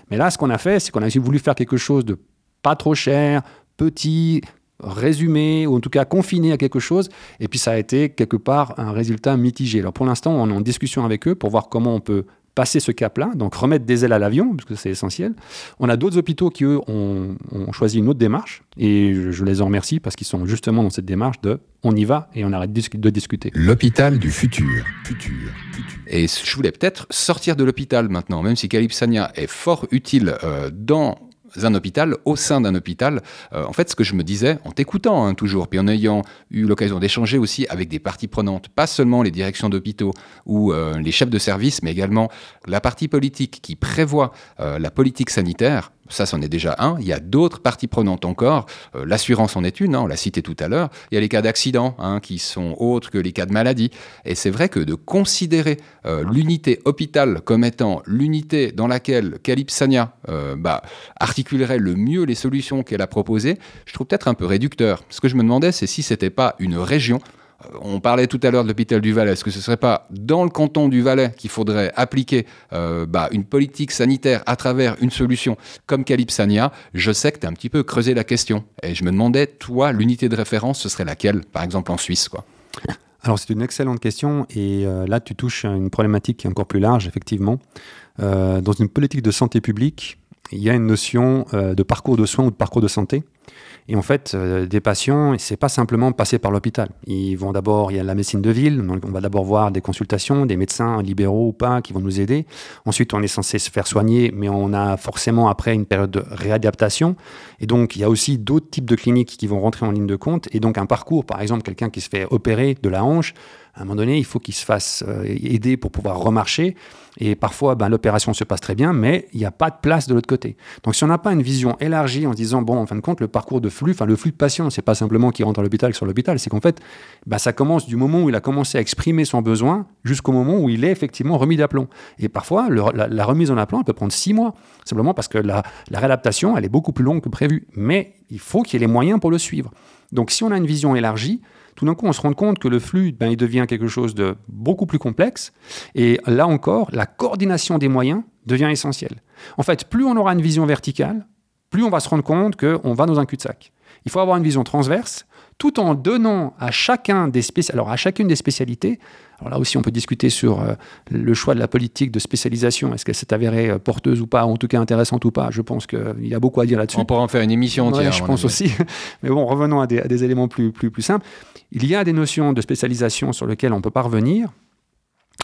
Mais là, ce qu'on a fait, c'est qu'on a voulu faire quelque chose de pas trop cher, petit, résumé ou en tout cas confiné à quelque chose et puis ça a été quelque part un résultat mitigé. Alors pour l'instant on est en discussion avec eux pour voir comment on peut passer ce cap-là, donc remettre des ailes à l'avion, parce que c'est essentiel. On a d'autres hôpitaux qui, eux, ont, choisi une autre démarche, et je, les en remercie parce qu'ils sont justement dans cette démarche de on y va et on arrête de, discuter. L'hôpital du futur. futur. Et je voulais peut-être sortir de l'hôpital maintenant, même si Calypsania est fort utile euh, dans un hôpital, au sein d'un hôpital. Euh, en fait, ce que je me disais, en t'écoutant hein, toujours, puis en ayant eu l'occasion d'échanger aussi avec des parties prenantes, pas seulement les directions d'hôpitaux ou euh, les chefs de service, mais également la partie politique qui prévoit euh, la politique sanitaire, ça, c'en est déjà un. Il y a d'autres parties prenantes encore. Euh, l'assurance en est une, hein, on l'a cité tout à l'heure. Il y a les cas d'accident hein, qui sont autres que les cas de maladie. Et c'est vrai que de considérer euh, l'unité hôpital comme étant l'unité dans laquelle Calypsania euh, bah, articulerait le mieux les solutions qu'elle a proposées, je trouve peut-être un peu réducteur. Ce que je me demandais, c'est si c'était pas une région on parlait tout à l'heure de l'hôpital du Valais. Est-ce que ce ne serait pas dans le canton du Valais qu'il faudrait appliquer euh, bah, une politique sanitaire à travers une solution comme Calypsania? Je sais que tu as un petit peu creusé la question. Et je me demandais, toi, l'unité de référence, ce serait laquelle, par exemple en Suisse quoi alors c'est une excellente question et euh, là tu touches à une problématique qui est encore plus large effectivement. Euh, dans une politique de santé publique, il y a une notion de parcours de soins ou de parcours de santé et en fait, euh, des patients, c'est pas simplement passer par l'hôpital. Ils vont d'abord, il y a la médecine de ville, donc on va d'abord voir des consultations, des médecins libéraux ou pas qui vont nous aider. Ensuite, on est censé se faire soigner, mais on a forcément après une période de réadaptation. Et donc, il y a aussi d'autres types de cliniques qui vont rentrer en ligne de compte. Et donc, un parcours, par exemple, quelqu'un qui se fait opérer de la hanche, à un moment donné, il faut qu'il se fasse euh, aider pour pouvoir remarcher. Et parfois, ben, l'opération se passe très bien, mais il n'y a pas de place de l'autre côté. Donc, si on n'a pas une vision élargie en se disant, bon, en fin de compte, le parcours de flux, enfin, le flux de patients, c'est pas simplement qu'il rentre à l'hôpital sur l'hôpital, c'est qu'en fait, ben, ça commence du moment où il a commencé à exprimer son besoin jusqu'au moment où il est effectivement remis d'aplomb. Et parfois, la, remise en aplomb, elle peut prendre six mois, simplement parce que la, la réadaptation, elle est beaucoup plus longue que prévu. Mais il faut qu'il y ait les moyens pour le suivre. Donc, si on a une vision élargie, tout d'un coup, on se rend compte que le flux, ben, devient quelque chose de beaucoup plus complexe. Et là encore, la coordination des moyens devient essentielle. En fait, plus on aura une vision verticale, plus on va se rendre compte qu'on va dans un cul-de-sac. Il faut avoir une vision transverse, tout en donnant à chacun des alors à chacune des spécialités. Alors là aussi, on peut discuter sur euh, le choix de la politique de spécialisation. Est-ce qu'elle s'est avérée euh, porteuse ou pas, en tout cas intéressante ou pas? Je pense qu'il y a beaucoup à dire là-dessus. On pourra en faire une émission entière. je pense aussi. Mais bon, revenons à des, à des, éléments plus, plus, plus simples. Il y a des notions de spécialisation sur lesquelles on peut pas revenir.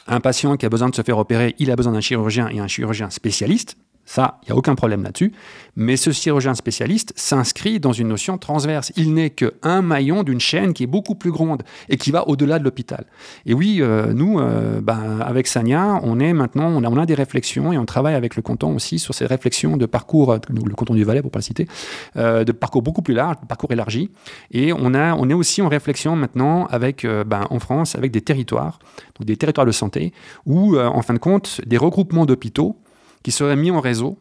Un patient qui a besoin de se faire opérer, il a besoin d'un chirurgien et un chirurgien spécialiste Ça, il n'y a aucun problème là-dessus. Mais ce chirurgien spécialiste s'inscrit dans une notion transverse. Il n'est qu'un maillon d'une chaîne qui est beaucoup plus grande et qui va au-delà de l'hôpital. Et oui, euh, nous, euh, ben, avec Sania, on est maintenant, on a, on a, des réflexions et on travaille avec le canton aussi sur ces réflexions de parcours, euh, le canton du Valais pour pas le citer, de parcours beaucoup plus large, de parcours élargi. Et on, a, on est aussi en réflexion maintenant avec, ben, en France, avec des territoires, des territoires de santé, où, en fin de compte, des regroupements d'hôpitaux qui seraient mis en réseau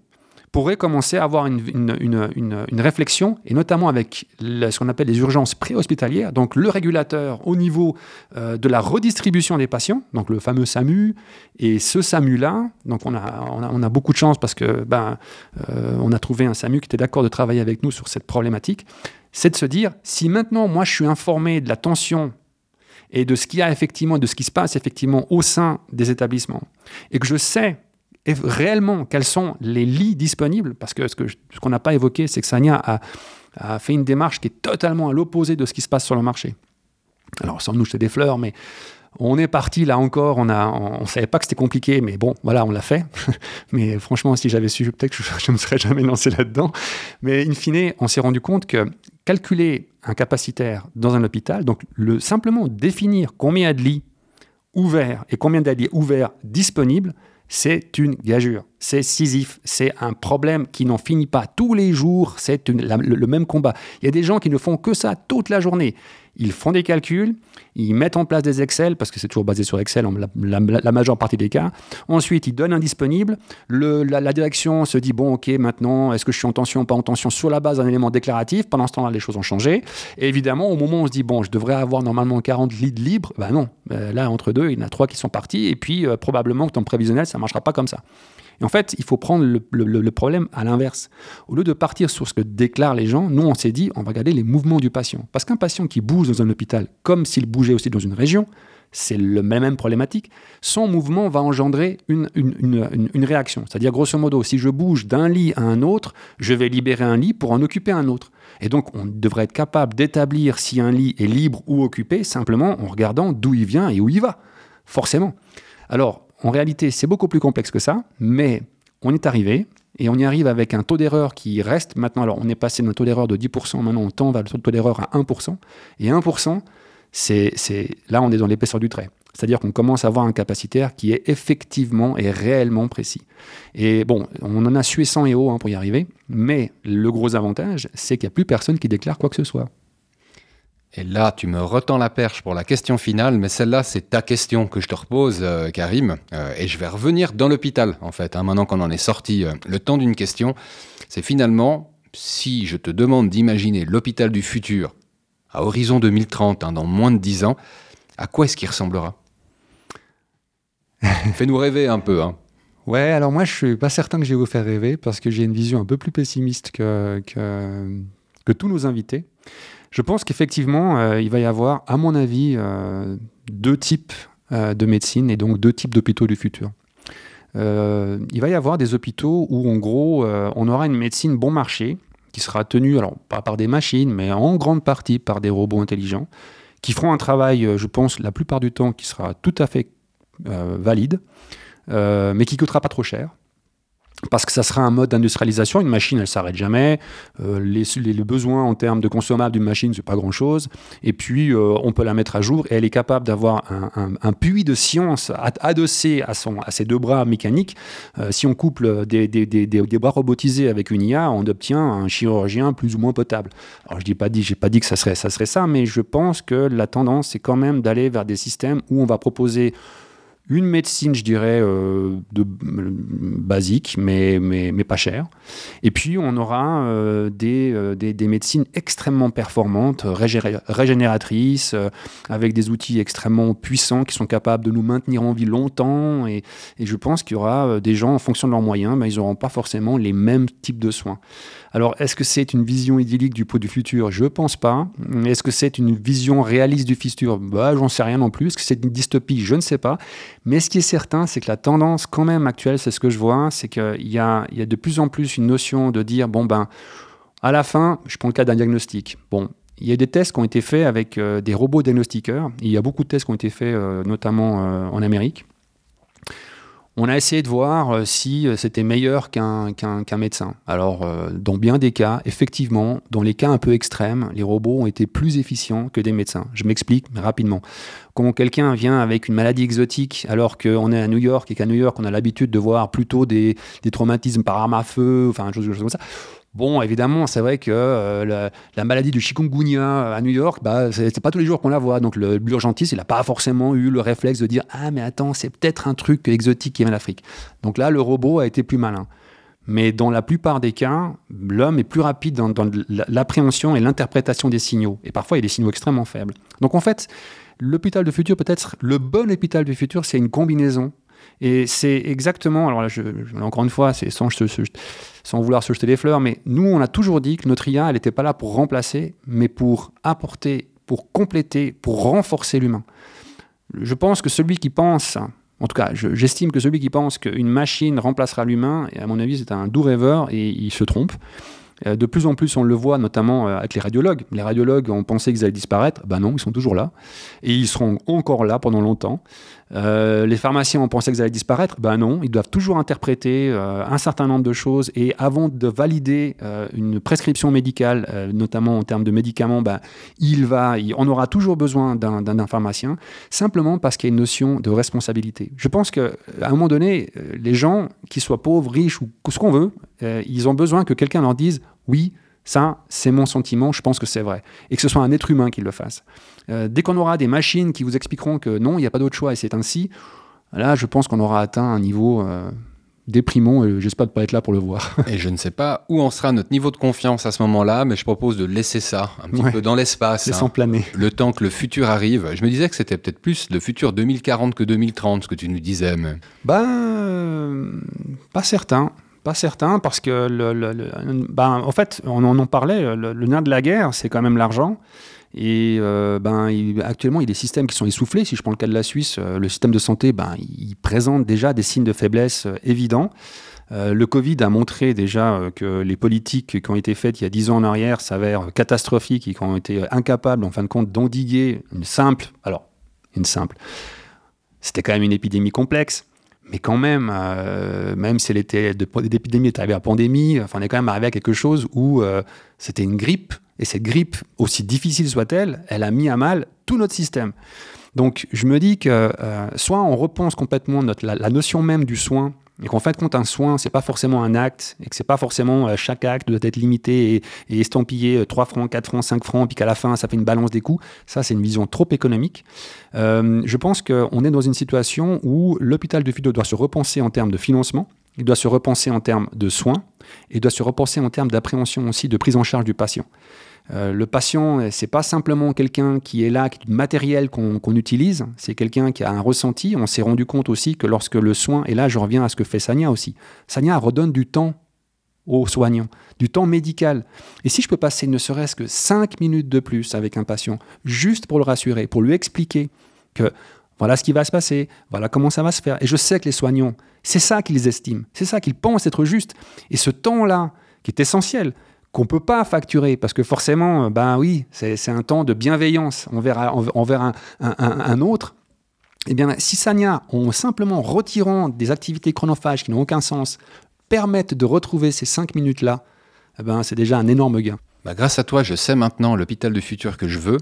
pourraient commencer à avoir une, une, réflexion, et notamment avec ce qu'on appelle les urgences préhospitalières, donc le régulateur au niveau euh, de la redistribution des patients, donc le fameux SAMU, et ce SAMU-là, donc on a, on a, beaucoup de chance parce que ben, euh, on a trouvé un SAMU qui était d'accord de travailler avec nous sur cette problématique, c'est de se dire, si maintenant moi je suis informé de la tension et de ce qu'il a effectivement, de ce qui se passe effectivement au sein des établissements, et que je sais réellement quels sont les lits disponibles, parce que ce qu'on n'a pas évoqué, c'est que Sania a, fait une démarche qui est totalement à l'opposé de ce qui se passe sur le marché. Alors, sans nous jeter des fleurs, mais on est parti là encore, on ne savait pas que c'était compliqué, mais bon, voilà, on l'a fait. mais franchement, si j'avais su, peut-être que je ne me serais jamais lancé là-dedans. Mais in fine, on s'est rendu compte que calculer un capacitaire dans un hôpital, donc le, simplement définir combien il y a de lits ouverts et combien de lits ouverts disponibles, c'est une gageure, c'est Sisyphe, c'est un problème qui n'en finit pas tous les jours, c'est le, même combat. Il y a des gens qui ne font que ça toute la journée. Ils font des calculs, ils mettent en place des Excel, parce que c'est toujours basé sur Excel la, majeure partie des cas. Ensuite, ils donnent un disponible. la, direction se dit, bon, ok, maintenant, est-ce que je suis en tension pas en tension sur la base d'un élément déclaratif? Pendant ce temps-là, les choses ont changé. Et évidemment, au moment où on se dit, bon, je devrais avoir normalement 40 leads libres, ben non. Euh, là, entre deux, il y en a trois qui sont partis. Et puis, euh, probablement que ton prévisionnel, ça ne marchera pas comme ça. Et en fait, il faut prendre le, problème à l'inverse. Au lieu de partir sur ce que déclarent les gens, nous, on s'est dit, on va regarder les mouvements du patient. Parce qu'un patient qui bouge dans un hôpital, comme s'il bougeait aussi dans une région, c'est le même problématique, son mouvement va engendrer une, une réaction. C'est-à-dire, grosso modo, si je bouge d'un lit à un autre, je vais libérer un lit pour en occuper un autre. Et donc, on devrait être capable d'établir si un lit est libre ou occupé simplement en regardant d'où il vient et où il va, forcément. Alors, en réalité, c'est beaucoup plus complexe que ça, mais on est arrivé, et on y arrive avec un taux d'erreur qui reste maintenant. Alors, on est passé d'un taux d'erreur de 10%, maintenant on tend vers le taux d'erreur à 1%. Et 1%, c'est, là, on est dans l'épaisseur du trait. C'est-à-dire qu'on commence à avoir un capacitaire qui est effectivement et réellement précis. Et bon, on en a sué 100 et haut hein, pour y arriver, mais le gros avantage, c'est qu'il n'y a plus personne qui déclare quoi que ce soit. Et là, tu me retends la perche pour la question finale, mais celle-là, c'est ta question que je te repose, euh, Karim. Euh, et je vais revenir dans l'hôpital, en fait, hein, maintenant qu'on en est sorti. Euh, le temps d'une question, c'est finalement, si je te demande d'imaginer l'hôpital du futur, à horizon 2030, hein, dans moins de 10 ans, à quoi est-ce qu'il ressemblera? Fais-nous rêver un peu. Hein. Ouais, alors moi, je suis pas certain que je vais vous faire rêver, parce que j'ai une vision un peu plus pessimiste que, que, que tous nos invités. Je pense qu'effectivement, euh, il va y avoir, à mon avis, euh, deux types euh, de médecine et donc deux types d'hôpitaux du futur. il va y avoir des hôpitaux où, en gros, on aura une médecine bon marché qui sera tenue, alors pas par des machines, mais en grande partie par des robots intelligents, qui feront un travail, je pense, la plupart du temps, qui sera tout à fait valide, mais qui coûtera pas trop cher parce que ça sera un mode d'industrialisation. Une machine, elle s'arrête jamais. Euh, les, besoins en termes de consommables d'une machine, c'est pas grand-chose. Et puis, euh, on peut la mettre à jour et elle est capable d'avoir un, puits de science adossé à, son, à ses deux bras mécaniques. Euh, si on couple des, des, des, des, bras robotisés avec une IA, on obtient un chirurgien plus ou moins potable. Alors, je n'ai pas dit, pas dit que ça serait, ça serait ça, mais je pense que la tendance, c'est quand même d'aller vers des systèmes où on va proposer une médecine, je dirais, euh, de, basique, mais, mais, mais, pas chère. Et puis, on aura euh, euh, des, des, médecines extrêmement performantes, régénératrices, avec des outils extrêmement puissants qui sont capables de nous maintenir en vie longtemps. Et, et je pense qu'il y aura des gens, en fonction de leurs moyens, mais ils n'auront pas forcément les mêmes types de soins. Alors, est-ce que c'est une vision idyllique du pot du futur? Je pense pas. Est-ce que c'est une vision réaliste du futur? Bah, J'en sais rien non plus. Est-ce que c'est une dystopie? Je ne sais pas. Mais ce qui est certain, c'est que la tendance quand même actuelle, c'est ce que je vois, c'est qu'il y a, y a de plus en plus une notion de dire, bon ben, à la fin, je prends le cas d'un diagnostic. Bon, il y a des tests qui ont été faits avec euh, des robots diagnostiqueurs. Il y a beaucoup de tests qui ont été faits, euh, notamment euh, en Amérique On a essayé de voir euh, si euh, c'était meilleur qu'un médecin. Alors, euh, dans bien des cas, effectivement, dans les cas un peu extrêmes, les robots ont été plus efficients que des médecins. Je m'explique rapidement. Quand quelqu'un vient avec une maladie exotique, alors qu'on est à New York et qu'à New York, on a l'habitude de voir plutôt des, des traumatismes par arme à feu, enfin, chose, chose comme ça, Bon, évidemment, c'est vrai que euh, la, maladie du chikungunya à New York, bah, c'est pas tous les jours qu'on la voit. Donc l'urgentiste, il n'a pas forcément eu le réflexe de dire Ah, mais attends, c'est peut-être un truc exotique qui vient d'Afrique. Donc là, le robot a été plus malin. Mais dans la plupart des cas, l'homme est plus rapide dans, dans l'appréhension et l'interprétation des signaux. Et parfois, il y a des signaux extrêmement faibles. Donc en fait, l'hôpital du futur, peut-être le bon hôpital du futur, c'est une combinaison et c'est exactement, alors là, je, encore une fois, c'est sans, vouloir se jeter des fleurs, mais nous, on a toujours dit que notre IA, elle n'était pas là pour remplacer, mais pour apporter, pour compléter, pour renforcer l'humain. Je pense que celui qui pense, en tout cas, j'estime que celui qui pense qu'une machine remplacera l'humain, à mon avis, c'est un doux rêveur et il se trompe. Euh, de plus en plus, on le voit notamment euh, avec les radiologues. Les radiologues ont pensé qu'ils allaient disparaître. Ben non, ils sont toujours là. Et ils seront encore là pendant longtemps. Euh, les pharmaciens ont pensé qu'ils allaient disparaître. Ben non, ils doivent toujours interpréter un certain nombre de choses. Et avant de valider une prescription médicale, notamment en termes de médicaments, ben, il va, on aura toujours besoin d'un pharmacien, simplement parce qu'il y a une notion de responsabilité. Je pense qu'à un moment donné, les gens, qu'ils soient pauvres, riches ou ce qu'on veut, ils ont besoin que quelqu'un leur dise oui, ça, c'est mon sentiment, je pense que c'est vrai. Et que ce soit un être humain qui le fasse. Euh, dès qu'on aura des machines qui vous expliqueront que non, il n'y a pas d'autre choix et c'est ainsi, là, je pense qu'on aura atteint un niveau euh, déprimant et j'espère ne pas être là pour le voir. et je ne sais pas où en sera notre niveau de confiance à ce moment-là, mais je propose de laisser ça un petit peu dans l'espace. Hein, planer. Le temps que le futur arrive. Je me disais que c'était peut-être plus le futur 2040 que 2030, ce que tu nous disais. Mais... Ben, euh, pas certain. Pas certain, parce que, le, ben, en fait, on en parlait, le, nerf de la guerre, c'est quand même l'argent. Et euh, ben, actuellement, il y a des systèmes qui sont essoufflés. Si je prends le cas de la Suisse, euh, le système de santé, ben, il présente déjà des signes de faiblesse euh, évidents. le Covid a montré déjà que les politiques qui ont été faites il y a dix ans en arrière s'avèrent catastrophiques et qui ont été incapables, en fin de compte, d'endiguer une simple, alors, une simple, c'était quand même une épidémie complexe, mais quand même, euh, même si l'épidémie est arrivée à pandémie, enfin, on est quand même arrivé à quelque chose où euh, c'était une grippe, et cette grippe, aussi difficile soit-elle, elle a mis à mal tout notre système. Donc je me dis que euh, soit on repense complètement notre, la, notion même du soin et qu'en fait, quand un soin, c'est pas forcément un acte, et que c'est pas forcément euh, chaque acte doit être limité et, estampillé 3 euh, francs, 4 francs, 5 francs, puis qu'à la fin, ça fait une balance des coûts, ça, c'est une vision trop économique. Euh, je pense qu'on est dans une situation où l'hôpital de Fido doit se repenser en termes de financement, il doit se repenser en termes de soins, et doit se repenser en termes d'appréhension aussi, de prise en charge du patient. Euh, le patient, c'est pas simplement quelqu'un qui est là, qui du matériel qu'on utilise, c'est quelqu'un qui a un ressenti. On s'est rendu compte aussi que lorsque le soin, et là je reviens à ce que fait Sania aussi, Sania redonne du temps aux soignants, du temps médical. Et si je peux passer ne serait-ce que 5 minutes de plus avec un patient, juste pour le rassurer, pour lui expliquer que voilà ce qui va se passer, voilà comment ça va se faire. Et je sais que les soignants, c'est ça qu'ils estiment, c'est ça qu'ils pensent être juste. Et ce temps-là, qui est essentiel, qu'on peut pas facturer parce que forcément, ben oui, c'est un temps de bienveillance envers, envers un, un, autre. Eh bien, si Sanya, en simplement retirant des activités chronophages qui n'ont aucun sens, permettent de retrouver ces cinq minutes-là, eh ben, c'est déjà un énorme gain. Bah, grâce à toi, je sais maintenant l'hôpital du futur que je veux.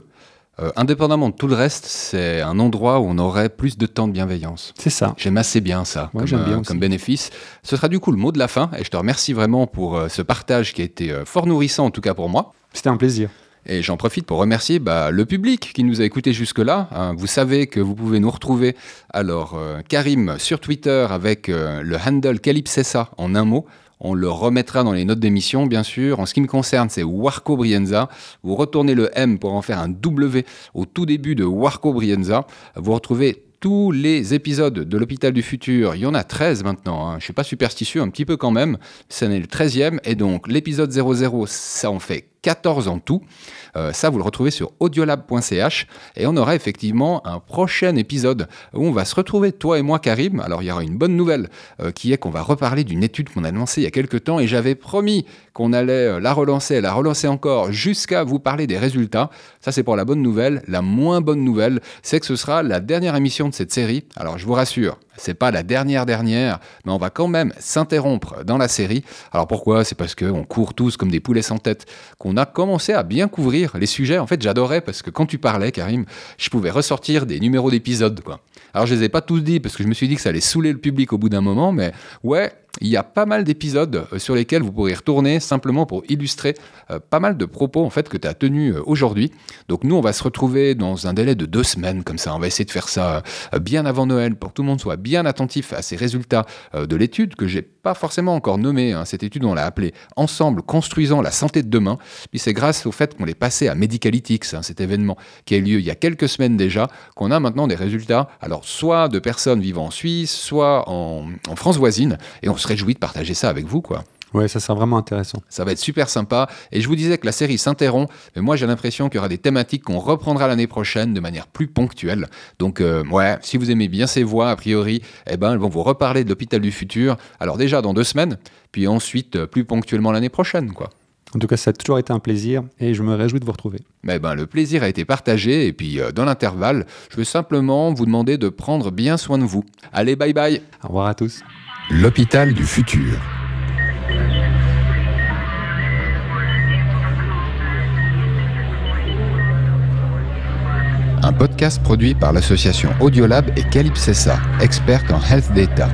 Euh, indépendamment de tout le reste, c'est un endroit où on aurait plus de temps de bienveillance. C'est ça. J'aime assez bien ça comme, bien euh, comme, bénéfice. Ce sera du coup le mot de la fin et je te remercie vraiment pour euh, ce partage qui a été fort nourrissant en tout cas pour moi. C'était un plaisir. Et j'en profite pour remercier bah, le public qui nous a écoutés jusque-là. Hein. vous savez que vous pouvez nous retrouver, alors Karim sur Twitter avec le handle Calypsessa en un mot, on le remettra dans les notes d'émission, bien sûr. En ce qui me concerne, c'est Warco Brienza. Vous retournez le M pour en faire un W au tout début de Warco Brienza. Vous retrouvez tous les épisodes de l'hôpital du futur, il y en a 13 maintenant, hein. je ne suis pas superstitieux, un petit peu quand même, ce n'est le 13e, et donc l'épisode 00, ça en fait 14 en tout. Euh, ça, vous le retrouvez sur audiolab.ch. Et on aura effectivement un prochain épisode où on va se retrouver, toi et moi, Karim. Alors, il y aura une bonne nouvelle euh, qui est qu'on va reparler d'une étude qu'on a lancée il y a quelques temps et j'avais promis qu'on allait euh, la relancer, la relancer encore jusqu'à vous parler des résultats. Ça, c'est pour la bonne nouvelle. La moins bonne nouvelle, c'est que ce sera la dernière émission de cette série. Alors, je vous rassure, c'est pas la dernière dernière, mais on va quand même s'interrompre dans la série. Alors pourquoi? C'est parce qu'on court tous comme des poulets sans tête, qu'on a commencé à bien couvrir les sujets. En fait, j'adorais parce que quand tu parlais, Karim, je pouvais ressortir des numéros d'épisodes. Alors je les ai pas tous dit parce que je me suis dit que ça allait saouler le public au bout d'un moment, mais ouais, il y a pas mal d'épisodes euh, sur lesquels vous pourrez retourner simplement pour illustrer euh, pas mal de propos en fait que tu as tenus euh, aujourd'hui. Donc nous, on va se retrouver dans un délai de deux semaines comme ça. On va essayer de faire ça bien avant Noël pour que tout le monde soit bien attentif à ces résultats de l'étude que j'ai pas forcément encore nommé. Hein. Cette étude, on l'a appelée Ensemble construisant la santé de demain. Puis c'est grâce au fait qu'on est passé à Medicalytics, hein, cet événement qui a eu lieu il y a quelques semaines déjà, qu'on a maintenant des résultats. Alors soit de personnes vivant en Suisse, soit en, France voisine, et réjouit de partager ça avec vous, quoi. Ouais, ça sera vraiment intéressant. Ça va être super sympa. Et je vous disais que la série s'interrompt, mais moi j'ai l'impression qu'il y aura des thématiques qu'on reprendra l'année prochaine de manière plus ponctuelle. Donc euh, ouais, si vous aimez bien ces voix, a priori, eh ben elles vont vous reparler de l'hôpital du futur. Alors déjà dans deux semaines, puis ensuite euh, plus ponctuellement l'année prochaine, quoi. En tout cas, ça a toujours été un plaisir et je me réjouis de vous retrouver. Eh ben, le plaisir a été partagé et puis euh, dans l'intervalle, je veux simplement vous demander de prendre bien soin de vous. Allez, bye bye. Au revoir à tous. L'hôpital du futur. Un podcast produit par l'association Audiolab et Calypsessa, experte en health data.